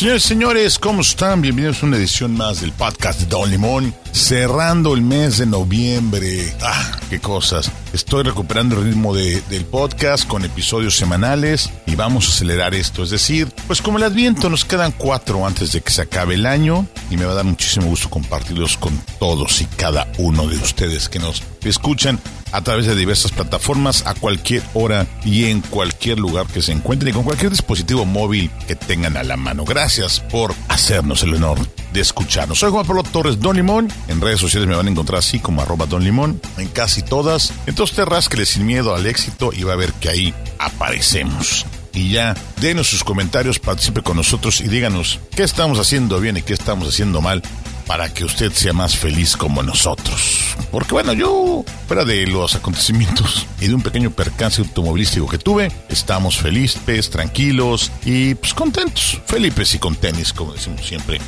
Señores señores, ¿cómo están? Bienvenidos a una edición más del podcast de Don Limón. Cerrando el mes de noviembre. Ah, qué cosas. Estoy recuperando el ritmo de- del podcast con episodios semanales y vamos a acelerar esto. Es decir, pues como el adviento nos quedan cuatro antes de que se acabe el año y me va a dar muchísimo gusto compartirlos con todos y cada uno de ustedes que nos escuchan a través de diversas plataformas a cualquier hora y en cualquier lugar que se encuentren y con cualquier dispositivo móvil que tengan a la mano. Gracias por hacernos el honor de escucharnos. Soy Juan Pablo Torres Don Limón. En redes sociales me van a encontrar así como arroba Don Limón en casi todas. Entonces te rasquele sin miedo al éxito y va a ver que ahí aparecemos. Y ya, denos sus comentarios, participe con nosotros y díganos qué estamos haciendo bien y qué estamos haciendo mal para que usted sea más feliz como nosotros. Porque bueno, yo, fuera de los acontecimientos y de un pequeño percance automovilístico que tuve, estamos felices, tranquilos y pues contentos. Felices y con tenis, como decimos siempre.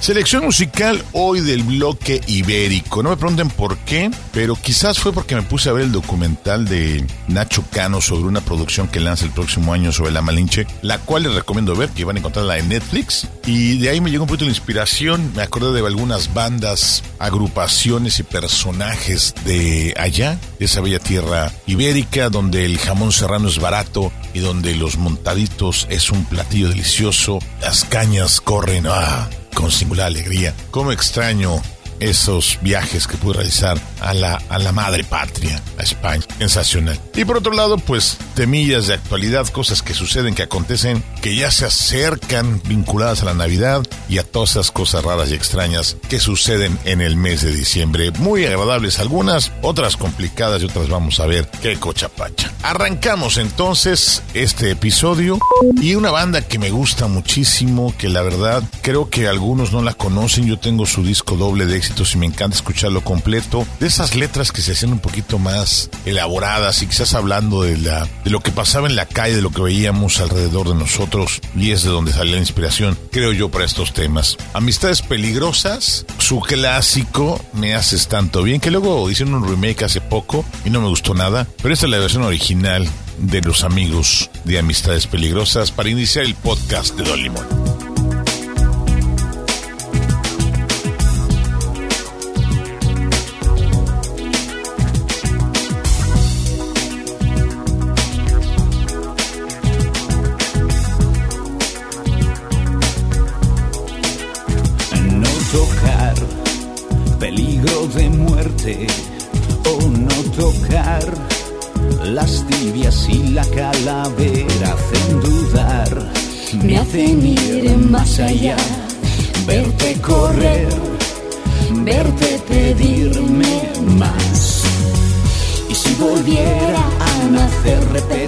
Selección musical hoy del bloque ibérico. No me pregunten por qué, pero quizás fue porque me puse a ver el documental de Nacho Cano sobre una producción que lanza el próximo año sobre la Malinche, la cual les recomiendo ver, que van a encontrarla en Netflix. Y de ahí me llegó un poquito la inspiración. Me acordé de algunas bandas, agrupaciones y personajes de allá, de esa bella tierra ibérica, donde el jamón serrano es barato y donde los montaditos es un platillo delicioso. Las cañas corren. ¡Ah! Con singular alegría. Cómo extraño esos viajes que pude realizar a la, a la madre patria, a España. Sensacional. Y por otro lado, pues, temillas de actualidad, cosas que suceden, que acontecen, que ya se acercan vinculadas a la Navidad y a todas esas cosas raras y extrañas que suceden en el mes de diciembre. Muy agradables algunas, otras complicadas y otras vamos a ver qué cochapacha. Arrancamos entonces este episodio y una banda que me gusta muchísimo, que la verdad creo que algunos no la conocen. Yo tengo su disco doble de éxitos y me encanta escucharlo completo. De esas letras que se hacían un poquito más elaboradas y quizás hablando de, la, de lo que pasaba en la calle, de lo que veíamos alrededor de nosotros y es de donde sale la inspiración, creo yo, para estos temas. Amistades peligrosas, su clásico, Me haces tanto bien, que luego hicieron un remake hace poco y no me gustó nada, pero esta es la versión original de los amigos de Amistades Peligrosas para iniciar el podcast de Don.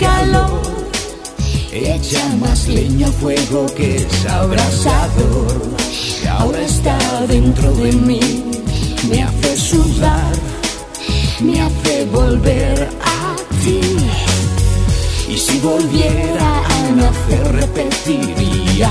Calor. Echa más leña al fuego que es abrasador. Ahora está dentro de mí. me hace sudar Me hace volver a ti. y si volviera a nacer repetiría.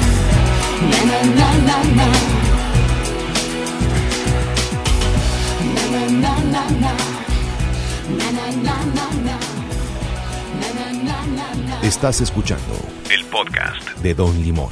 Estás escuchando El podcast. de Don Limón.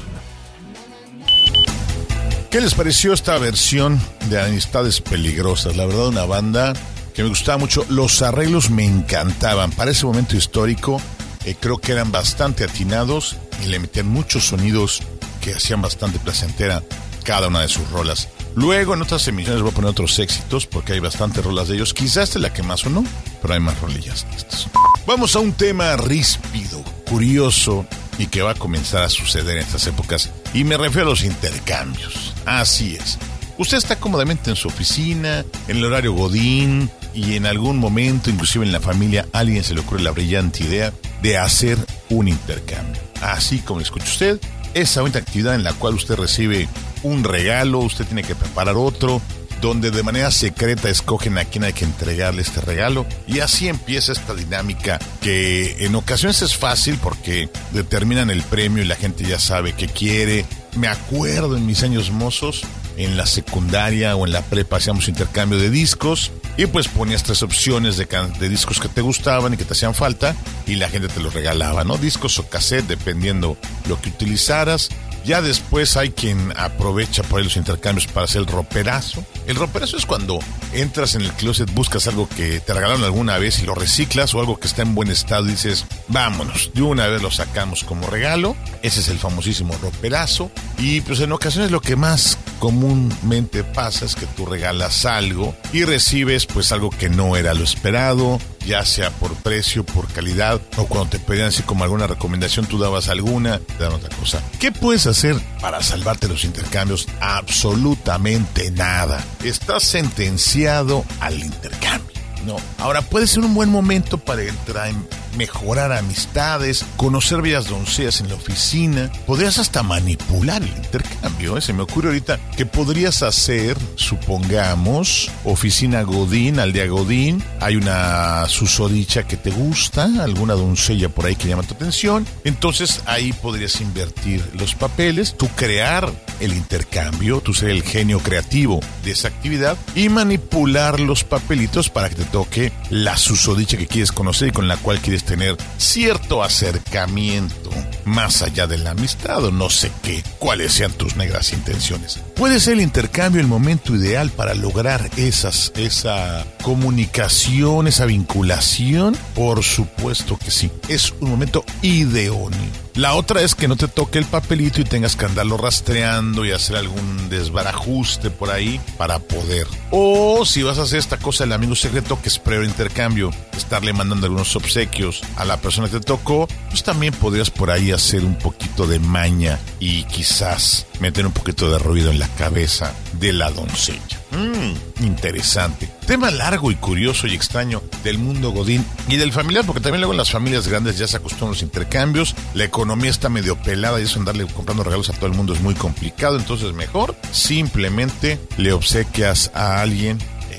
¿Qué les pareció esta versión de Amistades Peligrosas? La verdad, una banda que me gustaba mucho. Los arreglos me encantaban. Para ese momento histórico, eh, creo que eran bastante atinados y le metían muchos sonidos que hacían bastante placentera cada una de sus rolas. Luego, en otras emisiones, voy a poner otros éxitos porque hay bastantes rolas de ellos. Quizás esta es la que más o no, pero hay más rolillas de estas. Vamos a un tema ríspido, curioso y que va a comenzar a suceder en estas épocas. Y me refiero a los intercambios. Así es. Usted está cómodamente en su oficina, en el horario Godín, y en algún momento, inclusive en la familia, alguien se le ocurre la brillante idea de hacer un intercambio. Así como escucha usted, esa bonita actividad en la cual usted recibe un regalo, usted tiene que preparar otro, donde de manera secreta escogen a quién hay que entregarle este regalo y así empieza esta dinámica que en ocasiones es fácil porque determinan el premio y la gente ya sabe qué quiere. Me acuerdo en mis años mozos, en la secundaria o en la prepa hacíamos intercambio de discos y pues ponías tres opciones de, discos que te gustaban y que te hacían falta y la gente te los regalaba, ¿no? Discos o cassette dependiendo lo que utilizaras. Ya después hay quien aprovecha por ahí los intercambios para hacer el roperazo. El roperazo es cuando entras en el closet, buscas algo que te regalaron alguna vez y lo reciclas o algo que está en buen estado y dices, vámonos, de una vez lo sacamos como regalo. Ese es el famosísimo roperazo. Y pues en ocasiones lo que más comúnmente pasa es que tú regalas algo y recibes pues algo que no era lo esperado, ya sea por precio, por calidad, o cuando te pedían así como alguna recomendación, tú dabas alguna, te daban otra cosa. ¿Qué puedes hacer para salvarte los intercambios? Absolutamente nada. Estás sentenciado al intercambio. No. Ahora puede ser un buen momento para entrar en mejorar amistades, conocer bellas doncellas en la oficina. Podrías hasta manipular el intercambio. ¿eh? Se me ocurre ahorita que podrías hacer, supongamos, oficina Godín, aldea Godín. Hay una susodicha que te gusta, alguna doncella por ahí que llama tu atención. Entonces ahí podrías invertir los papeles, tú crear el intercambio, tú ser el genio creativo de esa actividad y manipular los papelitos para que te toque la susodicha que quieres conocer y con la cual quieres tener cierto acercamiento más allá de la amistad o no sé qué, cuáles sean tus negras intenciones. ¿Puede ser el intercambio el momento ideal para lograr esas, esa comunicación, esa vinculación? Por supuesto que sí. Es un momento idóneo. La otra es que no te toque el papelito y tengas que andarlo rastreando y hacer algún desbarajuste por ahí para poder. O si vas a hacer esta cosa del amigo secreto que es previo intercambio, estarle mandando algunos obsequios a la persona que te tocó, pues también podrías por ahí hacer un poquito de maña y quizás meter un poquito de ruido en la cabeza de la doncella. ¿Mm? Mmm, interesante. Tema largo y curioso y extraño del mundo godín y del familiar, porque también luego en las familias grandes ya se acostumbran los intercambios, la economía está medio pelada y eso andarle comprando regalos a todo el mundo es muy complicado, entonces mejor simplemente le obsequias a alguien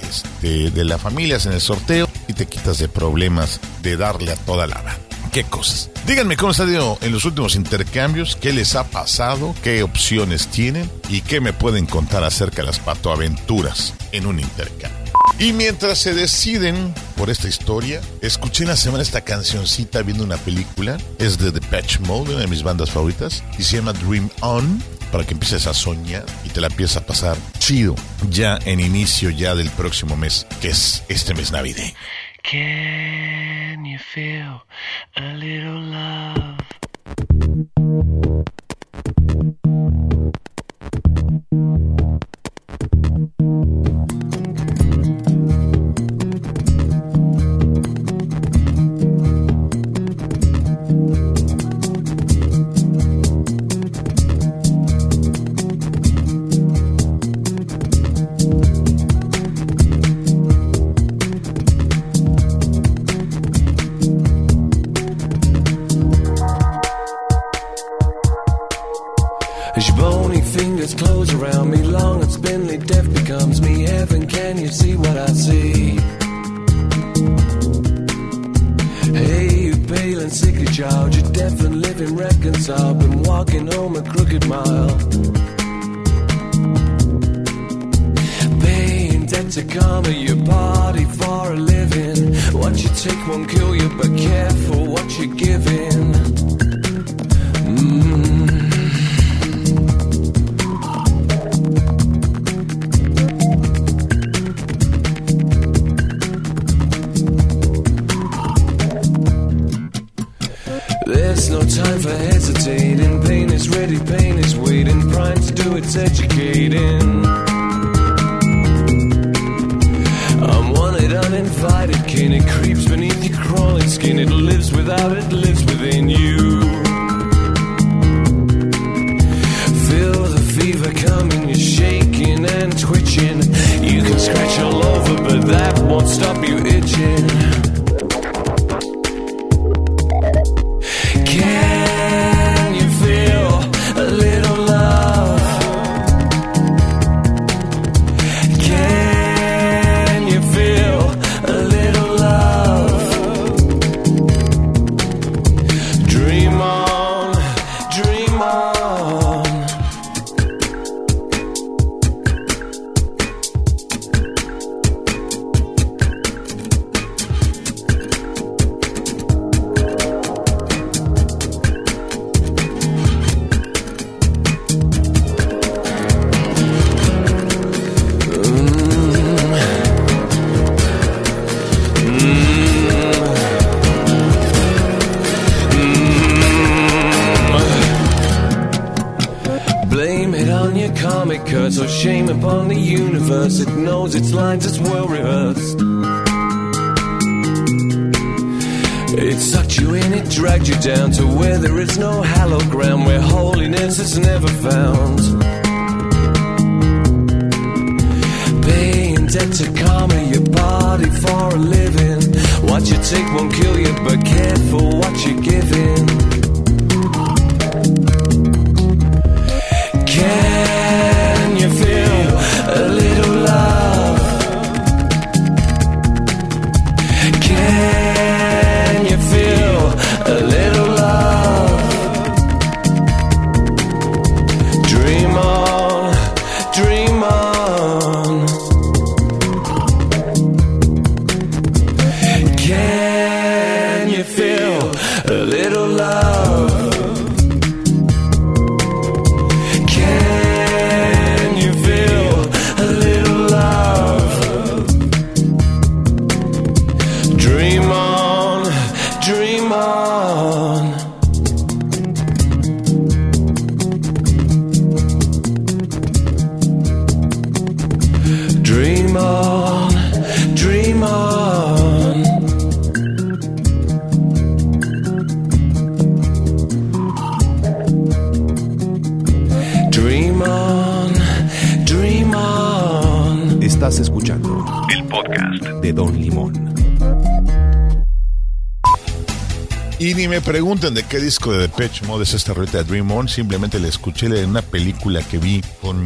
este, de la familia en el sorteo y te quitas de problemas de darle a toda la banda. ¿Qué cosas? Díganme cómo está en los últimos intercambios, qué les ha pasado, qué opciones tienen y qué me pueden contar acerca de las patoaventuras en un intercambio. Y mientras se deciden por esta historia, escuché en la semana esta cancioncita viendo una película. Es de The Patch Mode, una de mis bandas favoritas, y se llama Dream On para que empieces a soñar y te la empieces a pasar chido ya en inicio ya del próximo mes, que es este mes navideño. Can you feel a little love? As can you see what I see? Hey, you pale and sickly child, you're deaf and living reconciled. Been walking home a crooked mile. Paying debt to karma, your body for a living. What you take won't kill you, but careful what you're giving. Its educating. I'm wanted, uninvited kin. It creeps beneath your crawling skin. It lives without, it disco de Depeche Mode es esta de Dream On. Simplemente la escuché en una película que vi con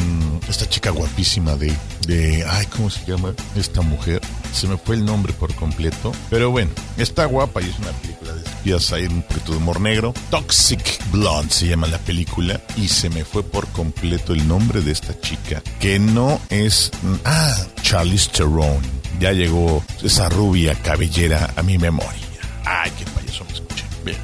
esta chica guapísima de, de. Ay, ¿cómo se llama esta mujer? Se me fue el nombre por completo. Pero bueno, está guapa y es una película de espías. Hay un poquito de humor negro. Toxic Blonde se llama la película. Y se me fue por completo el nombre de esta chica. Que no es. Ah, Charlize Theron. Ya llegó esa rubia cabellera a mi memoria. Ay, qué payaso me escuché. Bien.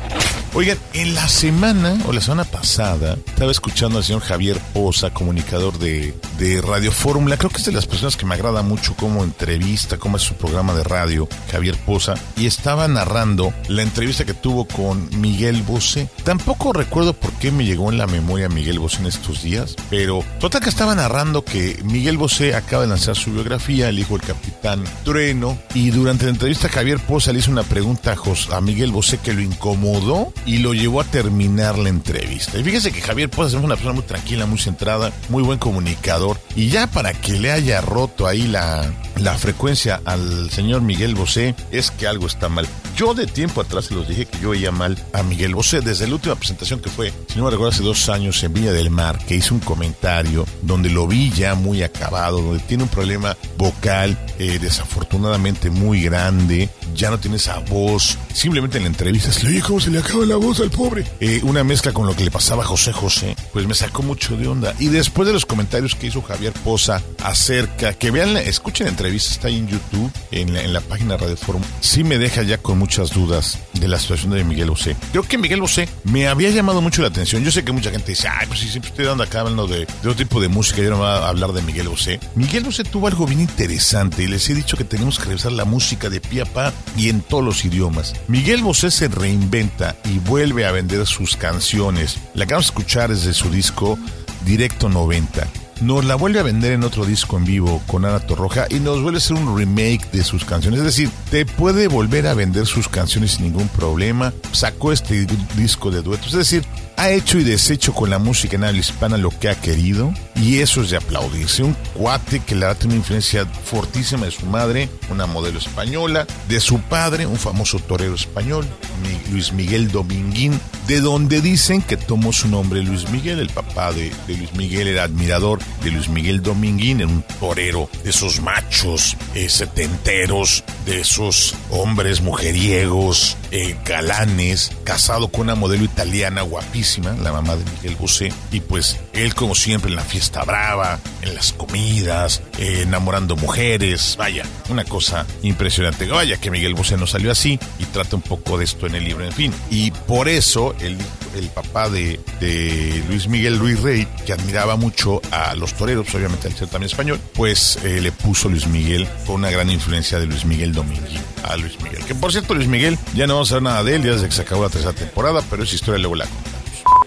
Oigan, en la semana o la semana pasada estaba escuchando al señor Javier Poza, comunicador de, de Radio Fórmula. Creo que es de las personas que me agrada mucho como entrevista, cómo es su programa de radio, Javier Poza. Y estaba narrando la entrevista que tuvo con Miguel Bosé. Tampoco recuerdo por qué me llegó en la memoria Miguel Bosé en estos días, pero total que estaba narrando que Miguel Bosé acaba de lanzar su biografía, el hijo del capitán Trueno, y durante la entrevista Javier Poza le hizo una pregunta a, a Miguel Bosé que lo incomodó y lo llevó a terminar la entrevista. Y fíjese que Javier Poza es una persona muy tranquila, muy centrada, muy buen comunicador, y ya para que le haya roto ahí la, la frecuencia al señor Miguel Bosé, es que algo está mal. Yo de tiempo atrás los dije que yo veía mal a Miguel Bosé, desde la última presentación que fue, si no me recuerdo, hace dos años en Villa del Mar, que hizo un comentario donde lo vi ya muy acabado, donde tiene un problema vocal eh, desafortunadamente muy grande, ya no tiene esa voz, simplemente en la entrevista se le oye cómo se le acaba la voz al pobre. Eh, una mezcla con lo que le pasaba a José José, pues me sacó mucho de onda. Y después de los comentarios que hizo Javier Poza acerca, que vean, escuchen la entrevista, está ahí en YouTube, en la, en la página Radio Forum, sí me deja ya con muchas dudas de la situación de Miguel Bosé. Creo que Miguel Bosé me había llamado mucho la atención. Yo sé que mucha gente dice, ay, pues sí, siempre estoy dando acá hablando de, de otro tipo de música, yo no voy a hablar de Miguel Bosé. Miguel Bosé tuvo algo bien interesante y les he dicho que tenemos que revisar la música de pie a pa y en todos los idiomas. Miguel Bosé se reinventa y vuelve a vender sus canciones. La que vamos a escuchar es de su disco Directo 90 nos la vuelve a vender en otro disco en vivo con Ana Torroja y nos vuelve a hacer un remake de sus canciones. Es decir, te puede volver a vender sus canciones sin ningún problema. Sacó este disco de duetos. Es decir, ha hecho y deshecho con la música en habla hispana lo que ha querido y eso es de aplaudirse. Un cuate que le ha tenido una influencia fortísima de su madre, una modelo española, de su padre, un famoso torero español, Luis Miguel Dominguín, de donde dicen que tomó su nombre Luis Miguel, el papá de, de Luis Miguel era admirador de Luis Miguel Dominguín, era un torero de esos machos eh, setenteros, de esos hombres mujeriegos, eh, galanes, casado con una modelo italiana guapísima, la mamá de Miguel Bosé, y pues él como siempre en la fiesta brava, en las comidas, eh, enamorando mujeres, vaya, una cosa impresionante. Vaya que Miguel Bosé no salió así y trata un poco de esto en el libro, en fin. Y por eso el, el papá de, Luis Miguel, Luis Rey, que admiraba mucho a los toreros, obviamente al ser también español, pues eh, le puso Luis Miguel, fue una gran influencia de Luis Miguel Dominguín a Luis Miguel. Que por cierto, Luis Miguel, ya no vamos a ver nada de él, ya desde que se acabó la tercera temporada, pero esa historia luego la contamos.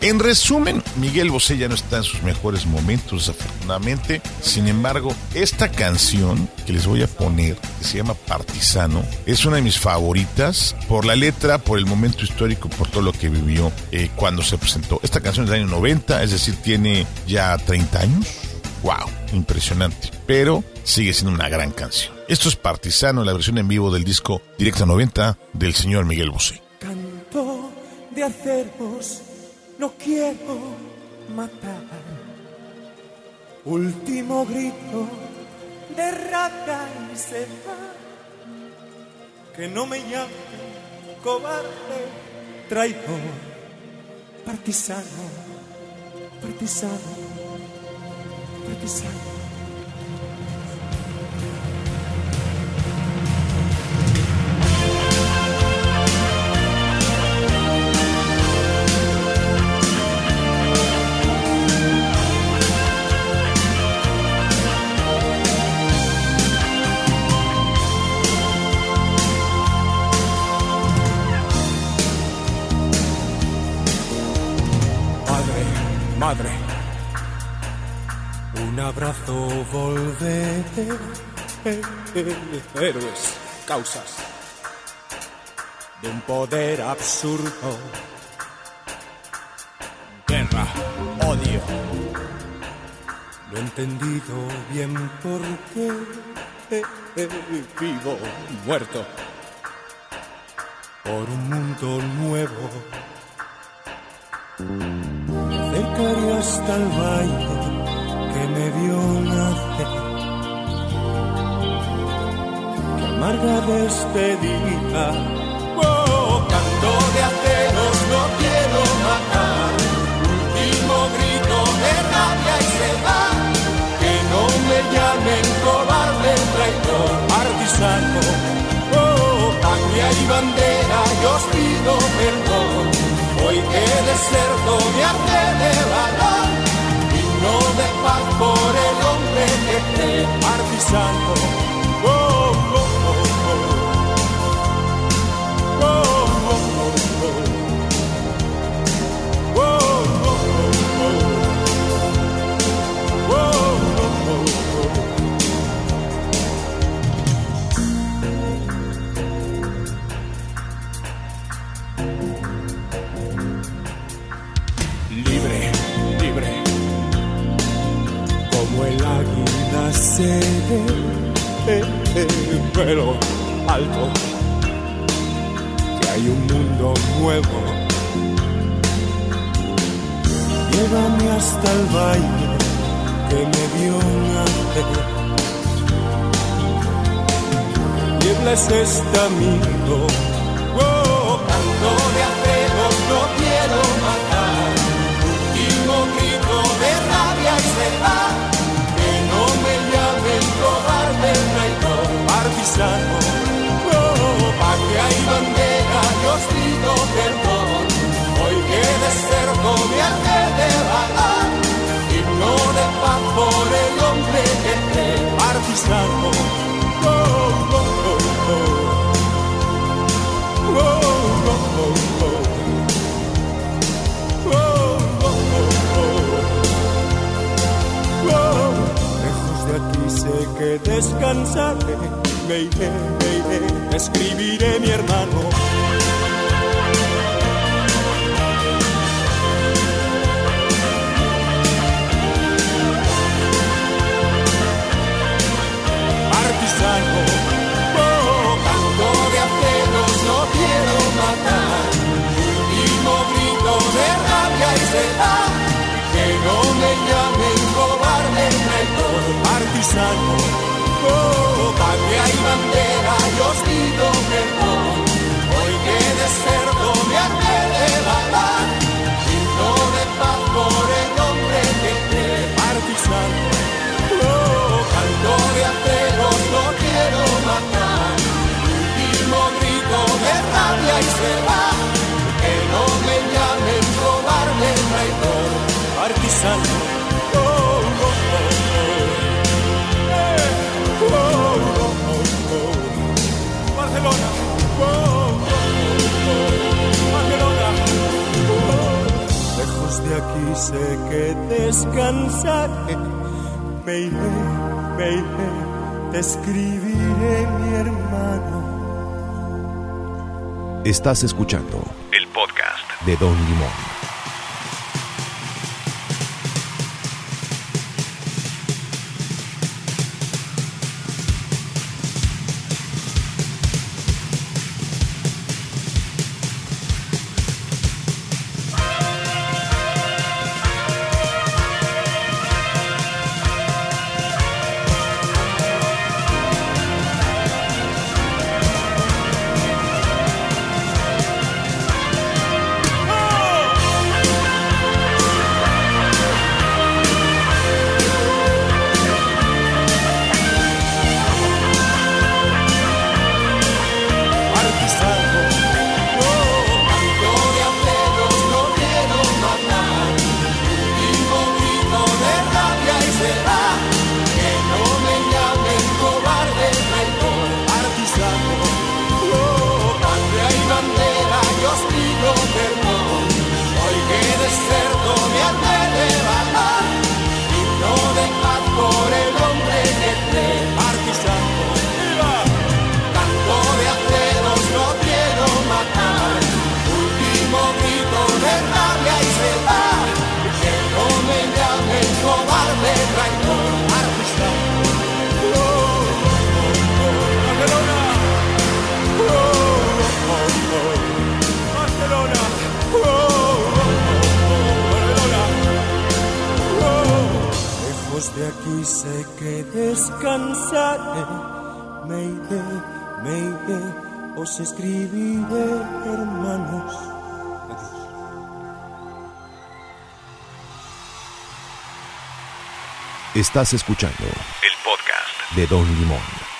En resumen, Miguel Bosé ya no está en sus mejores momentos, desafortunadamente. Sin embargo, esta canción que les voy a poner, que se llama Partisano, es una de mis favoritas por la letra, por el momento histórico, por todo lo que vivió eh, cuando se presentó. Esta canción es del año 90, es decir, tiene ya 30 años. ¡Wow! Impresionante. Pero sigue siendo una gran canción. Esto es Partisano, la versión en vivo del disco Directo 90 del señor Miguel Bosé. Canto de no quiero matar. Último grito de rata y se va. Que no me llame cobarde, traidor, partisano, partisano, partisano. Volvete, héroes, causas. De un poder absurdo, guerra, odio. No he entendido bien por qué. Vivo, muerto, por un mundo nuevo. Me acercaré hasta el que me vio nacer. Qué amarga despedida. Oh, canto de aceros, no quiero matar. Último grito de rabia y se va. Que no me llamen cobarde, traidor, artisano. Oh, patria y bandera, yo os pido perdón. Hoy que deserto me hace artisano. Pero alto, que hay un mundo nuevo. Llévame hasta el baile que me vio nacer. Niebla es este amigo, deserto me hace de vagar. Himno de paz por el hombre que te partisano. Oh, oh, oh. Lejos de aquí sé que descansaré, me iré, me iré, escribiré mi hermano. Partisano. Oh, patria y bandera, yo os pido perdón. Hoy que deserto me hace de balar. Grito de paz por el hombre que te partisano. Oh, canto de aceros, no quiero matar. Último grito de rabia y se va. Que no me llamen cobarde, traidor, artisano. Que descansaré. Me iré, me iré, te escribiré mi hermano. Estás escuchando El podcast. de Don Limón. y sé que descansaré. Me iré, me iré, os escribiré, hermanos. Adiós. Estás escuchando el podcast de Don Limón.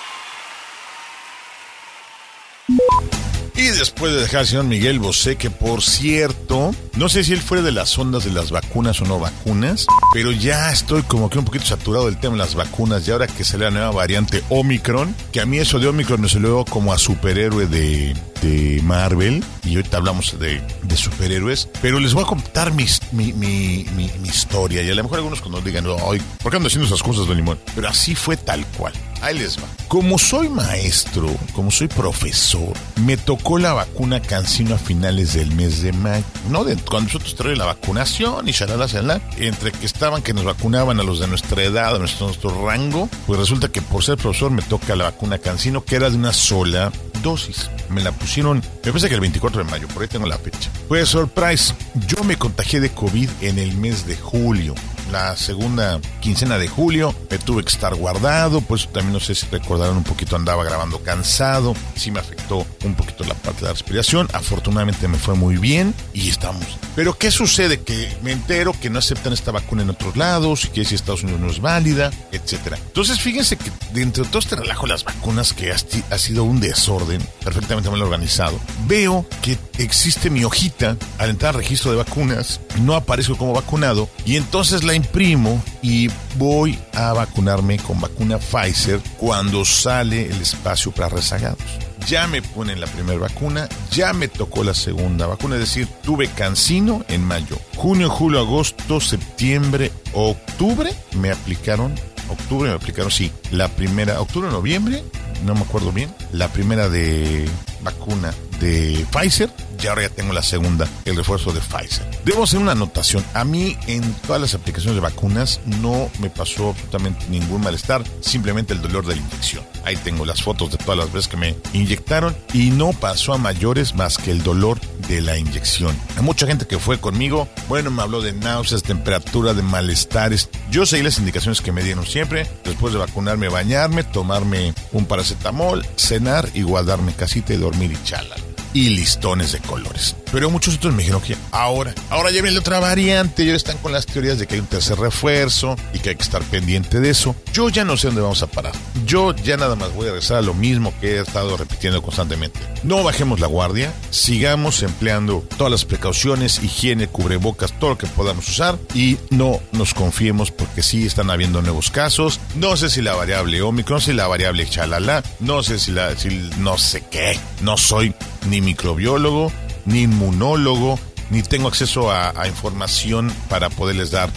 Después de dejar al señor Miguel Bosé, que por cierto, no sé si él fue de las ondas de las vacunas o no vacunas, pero ya estoy como que un poquito saturado del tema de las vacunas. Y ahora que sale la nueva variante Omicron, que a mí eso de Omicron me salió como a superhéroe de, de Marvel, y ahorita hablamos de, de superhéroes, pero les voy a contar mi, mi, mi, historia. Y a lo mejor algunos cuando digan, ¿por qué ando haciendo esas cosas, Don Limón? Pero así fue tal cual. Ahí les va. Como soy maestro, como soy profesor, me tocó la vacuna Cancino a finales del mes de mayo. No, de, cuando nosotros trae la vacunación y shalala, shalala, entre que estaban que nos vacunaban a los de nuestra edad, a nuestro, rango, pues resulta que por ser profesor me toca la vacuna Cancino, que era de una sola dosis. Me la pusieron, me parece que el 24 de mayo, por ahí tengo la fecha. Pues surprise, yo me contagié de COVID en el mes de julio la segunda quincena de julio. Me tuve que estar guardado, pues también no sé si recordaron un poquito, andaba grabando cansado. Sí me afectó un poquito la parte de la respiración. Afortunadamente me fue muy bien y estamos. Pero ¿qué sucede? Que me entero que no aceptan esta vacuna en otros lados y que si Estados Unidos no es válida, etcétera. Entonces fíjense que dentro de todo este relajo las vacunas que ha sido un desorden perfectamente mal organizado, veo que existe mi hojita al entrar al registro de vacunas, no aparezco como vacunado y entonces la imprimo y voy a vacunarme con vacuna Pfizer cuando sale el espacio para rezagados. Ya me ponen la primera vacuna, ya me tocó la segunda vacuna, es decir, tuve cancino en mayo, junio, julio, agosto, septiembre, octubre me aplicaron, octubre me aplicaron, sí, la primera, octubre, noviembre, no me acuerdo bien, la primera de vacuna de Pfizer y ahora ya tengo la segunda, el refuerzo de Pfizer. Debo hacer una anotación. A mí en todas las aplicaciones de vacunas no me pasó absolutamente ningún malestar, simplemente el dolor de la inyección. Ahí tengo las fotos de todas las veces que me inyectaron y no pasó a mayores más que el dolor de la inyección. Hay mucha gente que fue conmigo, bueno, me habló de náuseas, temperatura, de malestares. Yo seguí las indicaciones que me dieron siempre. Después de vacunarme, bañarme, tomarme un paracetamol, cenar y guardarme casita y dormir y chala y listones de colores. Pero muchos otros me dijeron que ahora, ahora ya viene otra variante, ya están con las teorías de que hay un tercer refuerzo y que hay que estar pendiente de eso. Yo ya no sé dónde vamos a parar. Yo ya nada más voy a regresar a lo mismo que he estado repitiendo constantemente. No bajemos la guardia, sigamos empleando todas las precauciones, higiene, cubrebocas, todo lo que podamos usar y no nos confiemos porque sí están habiendo nuevos casos. No sé si la variable Omicron, si la variable chalala, no sé si la, no sé qué. No soy ni microbiólogo, ni inmunólogo, ni tengo acceso a, información para poderles dar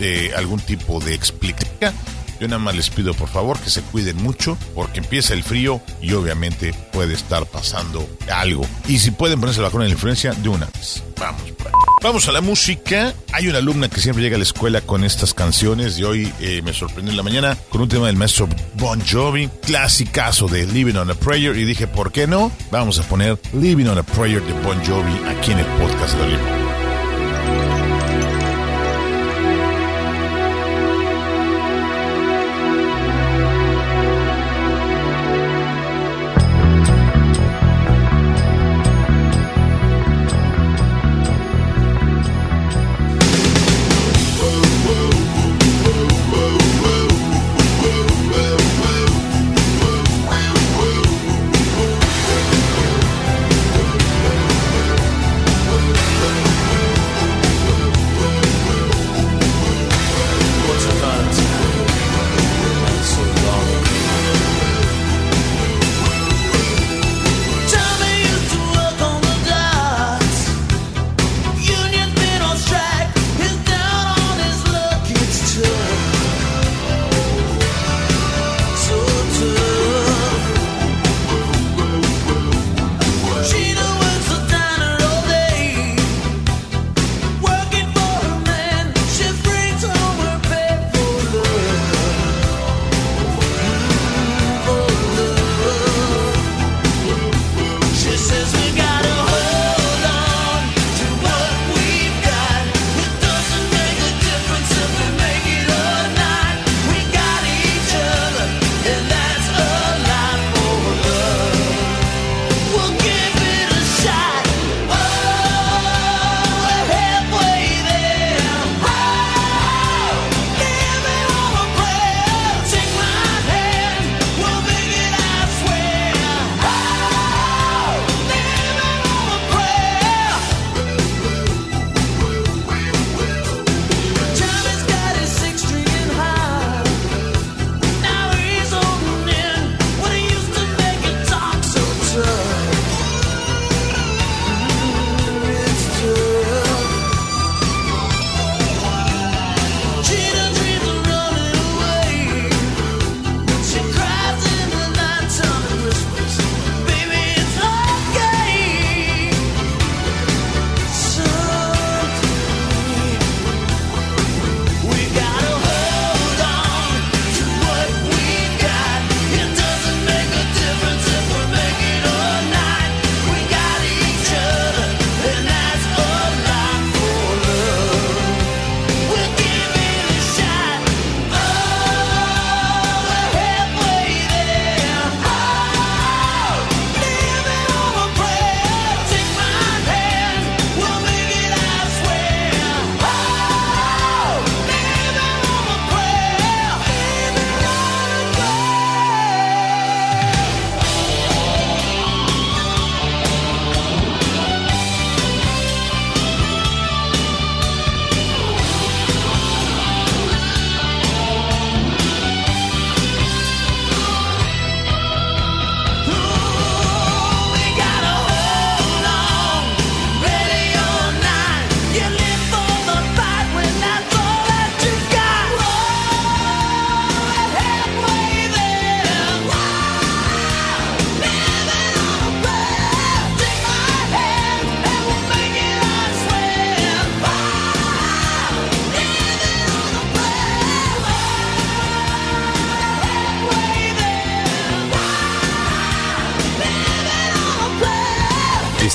eh, algún tipo de explicación. Yo nada más les pido por favor que se cuiden mucho porque empieza el frío y obviamente puede estar pasando algo. Y si pueden ponerse la vacuna de la influencia, de una vez. Vamos ahí. Vamos a la música. Hay una alumna que siempre llega a la escuela con estas canciones y hoy eh, me sorprendió en la mañana con un tema del maestro Bon Jovi, clasicazo de Living on a Prayer y dije, ¿por qué no? Vamos a poner Living on a Prayer de Bon Jovi aquí en el podcast de Limón.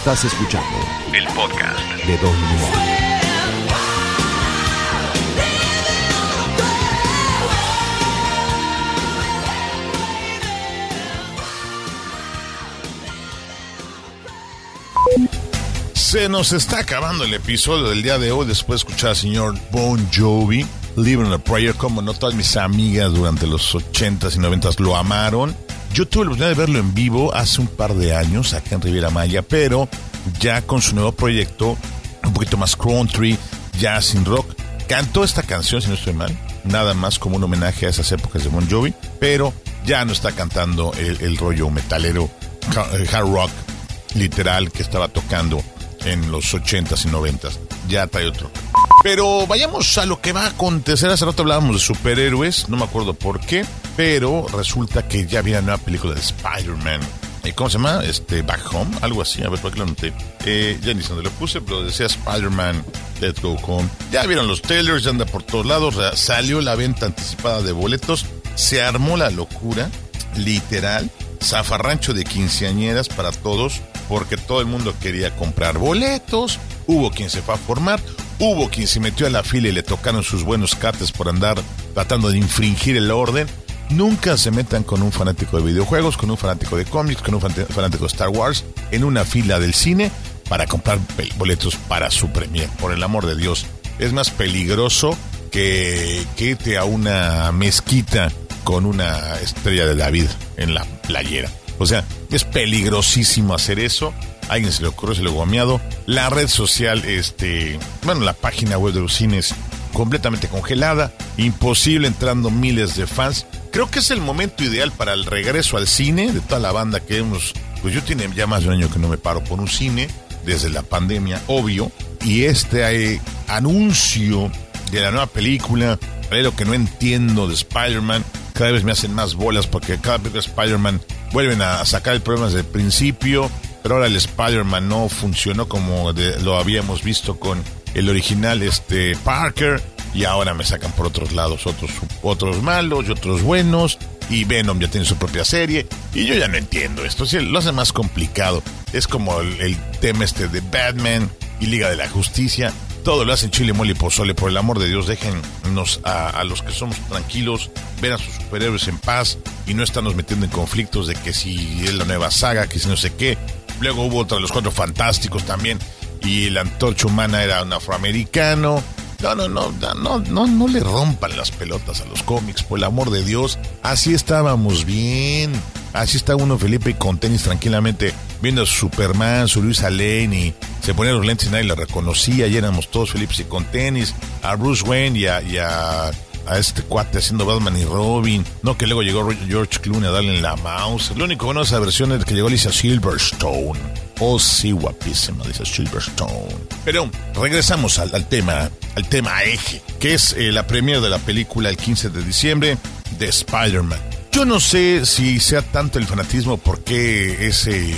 Estás escuchando el podcast de Don Limón. Se nos está acabando el episodio del día de hoy después de escuchar al señor Bon Jovi, Living a Prayer, como no todas mis amigas durante los 80s y 90s lo amaron. Yo tuve la oportunidad de verlo en vivo hace un par de años acá en Riviera Maya, pero ya con su nuevo proyecto, un poquito más country, jazz sin rock. Cantó esta canción, si no estoy mal, nada más como un homenaje a esas épocas de Bon Jovi, pero ya no está cantando el, rollo metalero, hard rock, literal, que estaba tocando en los 80s y 90s. Ya trae otro. Pero vayamos a lo que va a acontecer. Hace rato hablábamos de superhéroes, no me acuerdo por qué, pero resulta que ya viene una nueva película de Spider-Man. Eh, ¿Cómo se llama? Este, Back Home, algo así. A ver, ¿por qué lo anoté? Eh, ya ni dónde lo puse, pero decía Spider-Man, Let's Go Home. Ya vieron los trailers, ya anda por todos lados. Salió la venta anticipada de boletos. Se armó la locura, literal. Zafarrancho de quinceañeras para todos, porque todo el mundo quería comprar boletos. Hubo quien se fue a formar, hubo quien se metió a la fila y le tocaron sus buenos cates por andar tratando de infringir el orden. Nunca se metan con un fanático de videojuegos, con un fanático de cómics, con un fanático de Star Wars en una fila del cine para comprar boletos para su premier. Por el amor de Dios, es más peligroso que, que a una mezquita con una estrella de David en la playera. O sea, es peligrosísimo hacer eso. Alguien se le ocurrió, se le guameado. La red social, este, bueno, la página web de los cines completamente congelada, imposible entrando miles de fans. Creo que es el momento ideal para el regreso al cine de toda la banda que hemos, pues yo tiene ya más de un año que no me paro por un cine desde la pandemia, obvio, y este eh, anuncio de la nueva película, lo que no entiendo de Spider-Man, cada vez me hacen más bolas porque cada vez Spider-Man vuelven a sacar el problema desde el principio, pero ahora el Spider-Man no funcionó como lo habíamos visto con el original este Parker y ahora me sacan por otros lados otros otros malos y otros buenos y Venom ya tiene su propia serie y yo ya no entiendo esto, lo hace más complicado. Es como el, el tema este de Batman y Liga de la Justicia todo lo hacen chile, mole y pozole. Por el amor de Dios, déjennos a, a, los que somos tranquilos ver a sus superhéroes en paz y no estarnos metiendo en conflictos de que si es la nueva saga, que si no sé qué. Luego hubo otra de los cuatro fantásticos también y la antorcha humana era un afroamericano. No, no, no, no, no, no le rompan las pelotas a los cómics, por el amor de Dios. Así estábamos bien. Así está uno Felipe con tenis tranquilamente viendo a Superman, su Luisa Lane y se ponía los lentes y nadie la reconocía. Y éramos todos Felipe y con tenis. A Bruce Wayne y a, y a, a, este cuate haciendo Batman y Robin. No que luego llegó George Clooney a darle en la mouse. Lo único bueno de esa versión es que llegó Alicia Silverstone. Oh, sí, guapísima, dice Silverstone. Pero regresamos al, al, tema, al tema eje, que es eh, la premiere de la película el 15 de diciembre de Spider-Man. Yo no sé si sea tanto el fanatismo, por qué ese,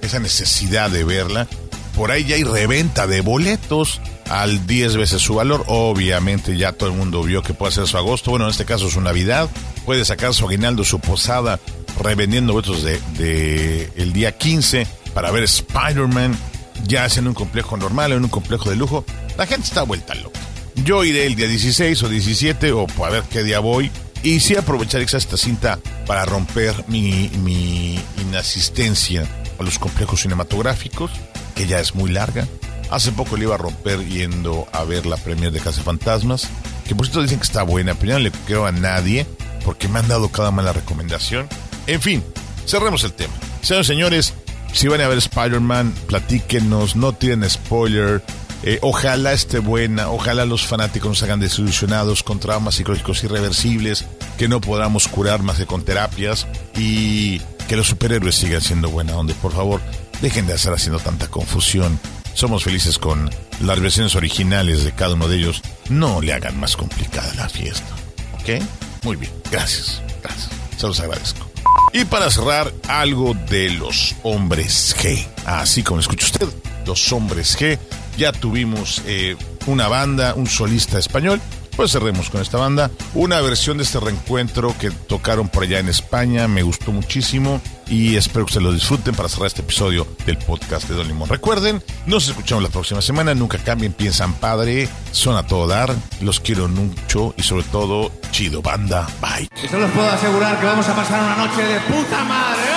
esa necesidad de verla. Por ahí ya hay reventa de boletos al 10 veces su valor. Obviamente ya todo el mundo vio que puede ser su agosto. Bueno, en este caso su Navidad. Puede sacar su aguinaldo, su posada, revendiendo boletos de, el día 15 para ver Spider-Man. Ya sea en un complejo normal en un complejo de lujo. La gente está vuelta loca. Yo iré el día 16 o 17 o a ver qué día voy y sí aprovechar esta cinta para romper mi inasistencia a los complejos cinematográficos, que ya es muy larga. Hace poco le iba a romper yendo a ver la premier de Casa Fantasmas, que por cierto dicen que está buena, pero yo no le creo a nadie, porque me han dado cada mala recomendación. En fin, cerremos el tema. Señores, señores, si van a ver Spider-Man, platíquenos, no tienen spoiler, eh, ojalá esté buena, ojalá los fanáticos nos hagan desilusionados con traumas psicológicos irreversibles que no podamos curar más que con terapias y que los superhéroes sigan siendo buena onda. Por favor, dejen de estar haciendo tanta confusión. Somos felices con las versiones originales de cada uno de ellos. No le hagan más complicada la fiesta. ¿Ok? Muy bien. Gracias. Gracias. Se los agradezco. Y para cerrar, algo de los hombres G. Así como escucha usted, los hombres G ya tuvimos eh, una banda, un solista español, Pues cerremos con esta banda. Una versión de este reencuentro que tocaron por allá en España. Me gustó muchísimo y espero que se lo disfruten para cerrar este episodio del podcast de Don Limón. Recuerden, nos escuchamos la próxima semana. Nunca cambien, piensan padre, son a todo dar. Los quiero mucho y sobre todo, chido banda. Bye. Eso les puedo asegurar que vamos a pasar una noche de puta madre.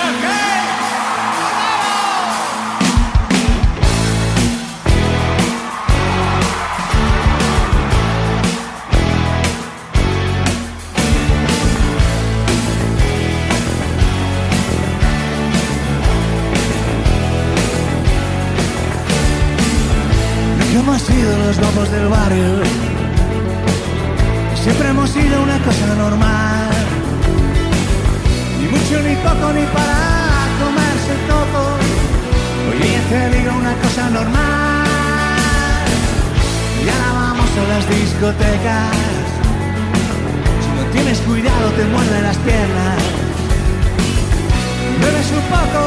Los guapos del barrio. Siempre hemos sido una cosa normal. Ni mucho ni poco ni para comerse todo. Oye, te digo una cosa normal. Y ahora vamos a las discotecas. Si no tienes cuidado te muerden las piernas. Bebes un poco,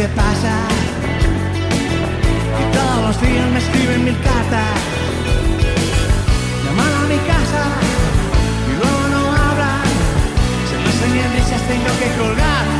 que pasa. Y todos los días me escriben mil cartas. Llaman a mi casa Y luego no hablan. Se me risas, tengo que colgar.